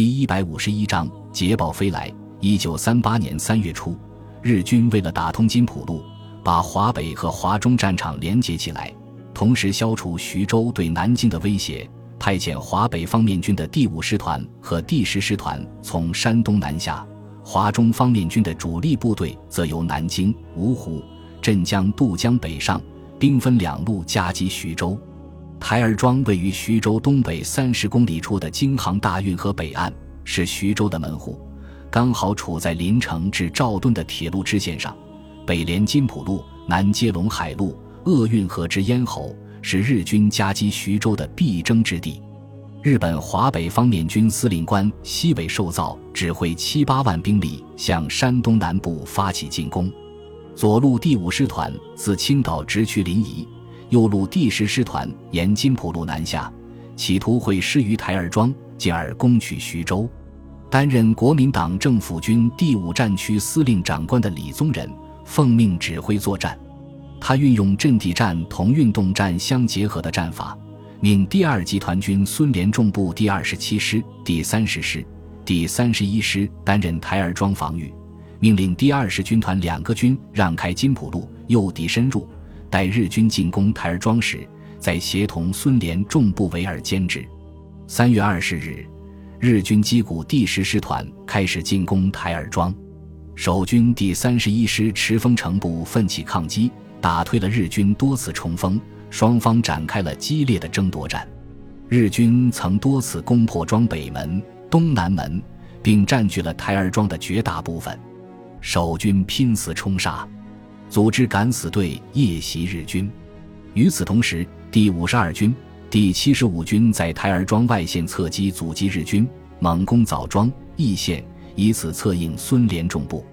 第一百五十一章捷报飞来。一九三八年三月初，日军为了打通津浦路，把华北和华中战场连接起来，同时消除徐州对南京的威胁，派遣华北方面军的第五师团和第十师团从山东南下，华中方面军的主力部队则由南京、芜湖、镇江渡江北上，兵分两路夹击徐州。台儿庄位于徐州东北三十公里处的京杭大运河北岸，是徐州的门户，刚好处在临城至赵墩的铁路支线上，北连津浦路，南接陇海路，鄂运河之咽喉，是日军夹击徐州的必争之地。日本华北方面军司令官西尾寿造指挥七八万兵力向山东南部发起进攻，左路第五师团自青岛直趋临沂。右路第十师团沿津浦路南下，企图会师于台儿庄，进而攻取徐州。担任国民党政府军第五战区司令长官的李宗仁奉命指挥作战。他运用阵地战同运动战相结合的战法，命第二集团军孙连仲部第二十七师、第三十师、第三十一师担任台儿庄防御，命令第二十军团两个军让开津浦路，诱敌深入。待日军进攻台儿庄时，再协同孙连仲部围而歼之。三月二十日，日军击鼓第十师团开始进攻台儿庄，守军第三十一师池峰城部奋起抗击，打退了日军多次冲锋，双方展开了激烈的争夺战。日军曾多次攻破庄北门、东南门，并占据了台儿庄的绝大部分，守军拼死冲杀。组织敢死队夜袭日军。与此同时，第五十二军、第七十五军在台儿庄外线侧击阻击日军，猛攻枣庄、易县，以此策应孙连仲部。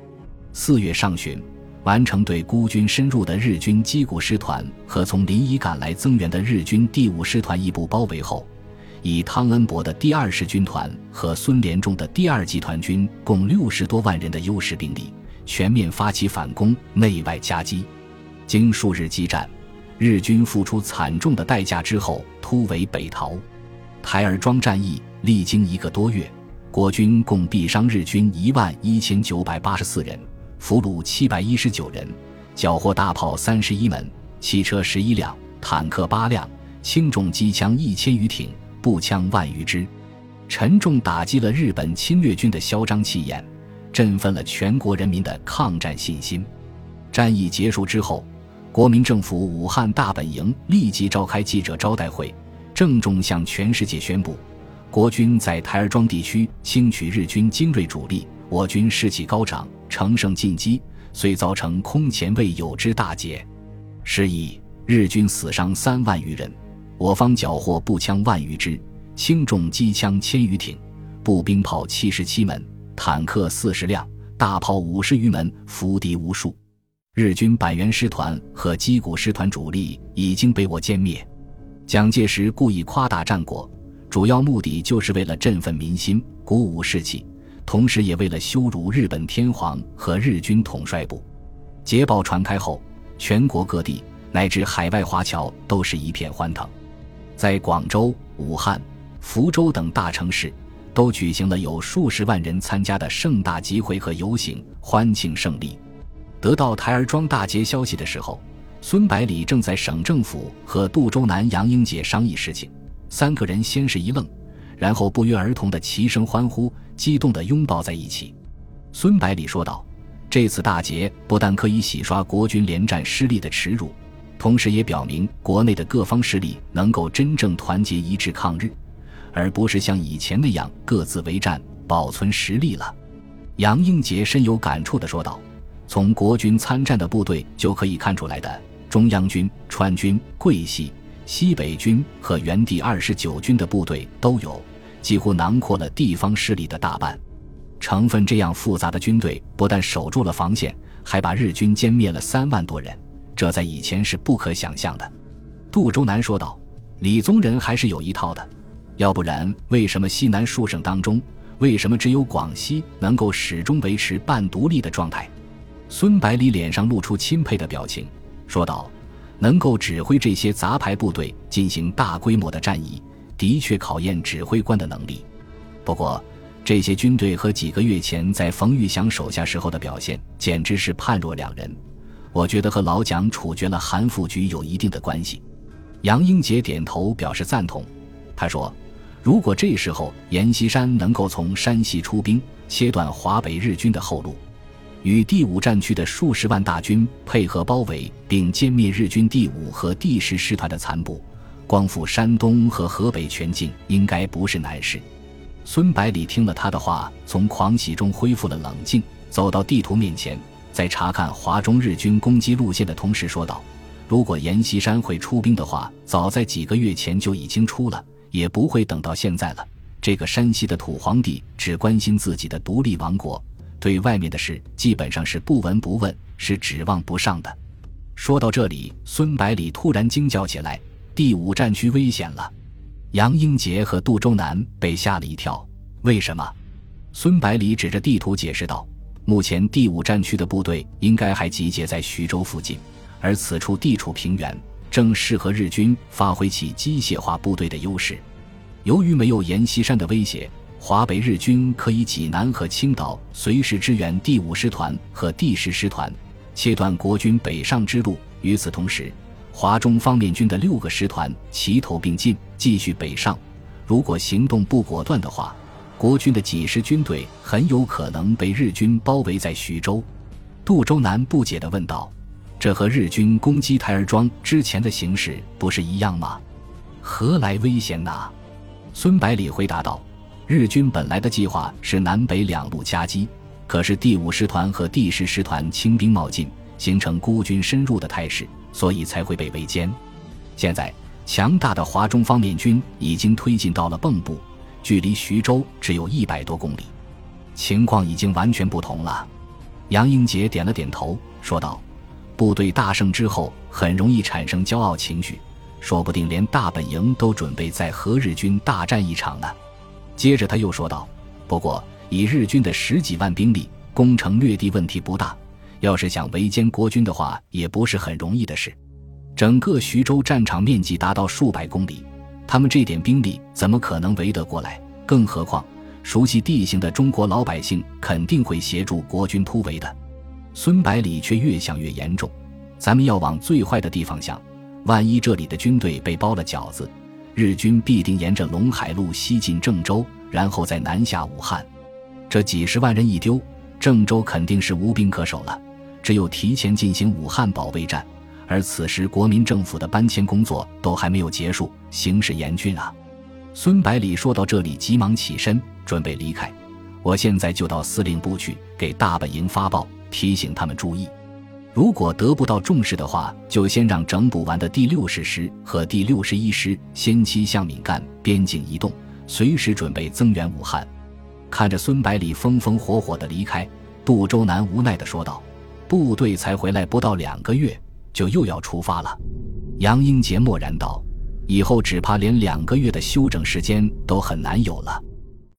四月上旬，完成对孤军深入的日军矶谷师团和从临沂赶来增援的日军第五师团一部包围后，以汤恩伯的第二十军团和孙连仲的第二集团军共六十多万人的优势兵力。全面发起反攻，内外夹击。经数日激战，日军付出惨重的代价之后，突围北逃。台儿庄战役历经一个多月，国军共毙伤日军一万一千九百八十四人，俘虏七百一十九人，缴获大炮三十一门，汽车十一辆，坦克八辆，轻重机枪一千余挺，步枪万余支，沉重打击了日本侵略军的嚣张气焰。振奋了全国人民的抗战信心。战役结束之后，国民政府武汉大本营立即召开记者招待会，郑重向全世界宣布：国军在台儿庄地区轻取日军精锐主力，我军士气高涨，乘胜进击，遂造成空前未有之大捷。是以，日军死伤三万余人，我方缴获步枪万余支，轻重机枪千余挺，步兵炮七十七门。坦克四十辆，大炮五十余门，伏敌无数。日军板垣师团和矶谷师团主力已经被我歼灭。蒋介石故意夸大战果，主要目的就是为了振奋民心、鼓舞士气，同时也为了羞辱日本天皇和日军统帅部。捷报传开后，全国各地乃至海外华侨都是一片欢腾，在广州、武汉、福州等大城市。都举行了有数十万人参加的盛大集会和游行，欢庆胜利。得到台儿庄大捷消息的时候，孙百里正在省政府和杜周南、杨英杰商议事情。三个人先是一愣，然后不约而同的齐声欢呼，激动的拥抱在一起。孙百里说道：“这次大捷不但可以洗刷国军连战失利的耻辱，同时也表明国内的各方势力能够真正团结一致抗日。”而不是像以前那样各自为战，保存实力了。杨英杰深有感触地说道：“从国军参战的部队就可以看出来的，中央军、川军、桂系、西北军和原第二十九军的部队都有，几乎囊括了地方势力的大半。成分这样复杂的军队，不但守住了防线，还把日军歼灭了三万多人，这在以前是不可想象的。”杜周南说道：“李宗仁还是有一套的。”要不然，为什么西南数省当中，为什么只有广西能够始终维持半独立的状态？孙百里脸上露出钦佩的表情，说道：“能够指挥这些杂牌部队进行大规模的战役，的确考验指挥官的能力。不过，这些军队和几个月前在冯玉祥手下时候的表现简直是判若两人。我觉得和老蒋处决了韩复榘有一定的关系。杨英杰点头表示赞同。他说：“如果这时候阎锡山能够从山西出兵，切断华北日军的后路，与第五战区的数十万大军配合包围并歼灭日军第五和第十师团的残部，光复山东和河北全境，应该不是难事。”孙百里听了他的话，从狂喜中恢复了冷静，走到地图面前，在查看华中日军攻击路线的同时说道：“如果阎锡山会出兵的话，早在几个月前就已经出了，也不会等到现在了。这个山西的土皇帝只关心自己的独立王国，对外面的事基本上是不闻不问，是指望不上的。”说到这里，孙百里突然惊叫起来：“第五战区危险了！”杨英杰和杜周南被吓了一跳。为什么？孙百里指着地图解释道：“目前第五战区的部队应该还集结在徐州附近，而此处地处平原，正适合日军发挥其机械化部队的优势。由于没有阎锡山的威胁，华北日军可以济南和青岛随时支援第五师团和第十师团，切断国军北上之路。与此同时，华中方面军的六个师团齐头并进，继续北上。如果行动不果断的话，国军的几十军队很有可能被日军包围在徐州。杜周南不解地问道：“这和日军攻击台儿庄之前的形势不是一样吗？何来危险呐？”孙百里回答道：“日军本来的计划是南北两路夹击，可是第五师团和第十师团轻兵冒进，形成孤军深入的态势。”所以才会被围歼。现在，强大的华中方面军已经推进到了蚌埠，距离徐州只有一百多公里，情况已经完全不同了。杨英杰点了点头，说道：“部队大胜之后，很容易产生骄傲情绪，说不定连大本营都准备再和日军大战一场呢。”接着他又说道：“不过，以日军的十几万兵力，攻城略地问题不大。”要是想围歼国军的话，也不是很容易的事。整个徐州战场面积达到数百公里，他们这点兵力怎么可能围得过来？更何况，熟悉地形的中国老百姓肯定会协助国军突围的。孙百里却越想越严重。咱们要往最坏的地方想，万一这里的军队被包了饺子，日军必定沿着陇海路西进郑州，然后再南下武汉。这几十万人一丢，郑州肯定是无兵可守了。只有提前进行武汉保卫战，而此时国民政府的搬迁工作都还没有结束，形势严峻啊！孙百里说到这里，急忙起身准备离开。我现在就到司令部去，给大本营发报，提醒他们注意。如果得不到重视的话，就先让整补完的第六十师和第六十一师先期向闽赣边境移动，随时准备增援武汉。看着孙百里风风火火的离开，杜周南无奈的说道。部队才回来不到两个月，就又要出发了。杨英杰默然道：“以后只怕连两个月的休整时间都很难有了。”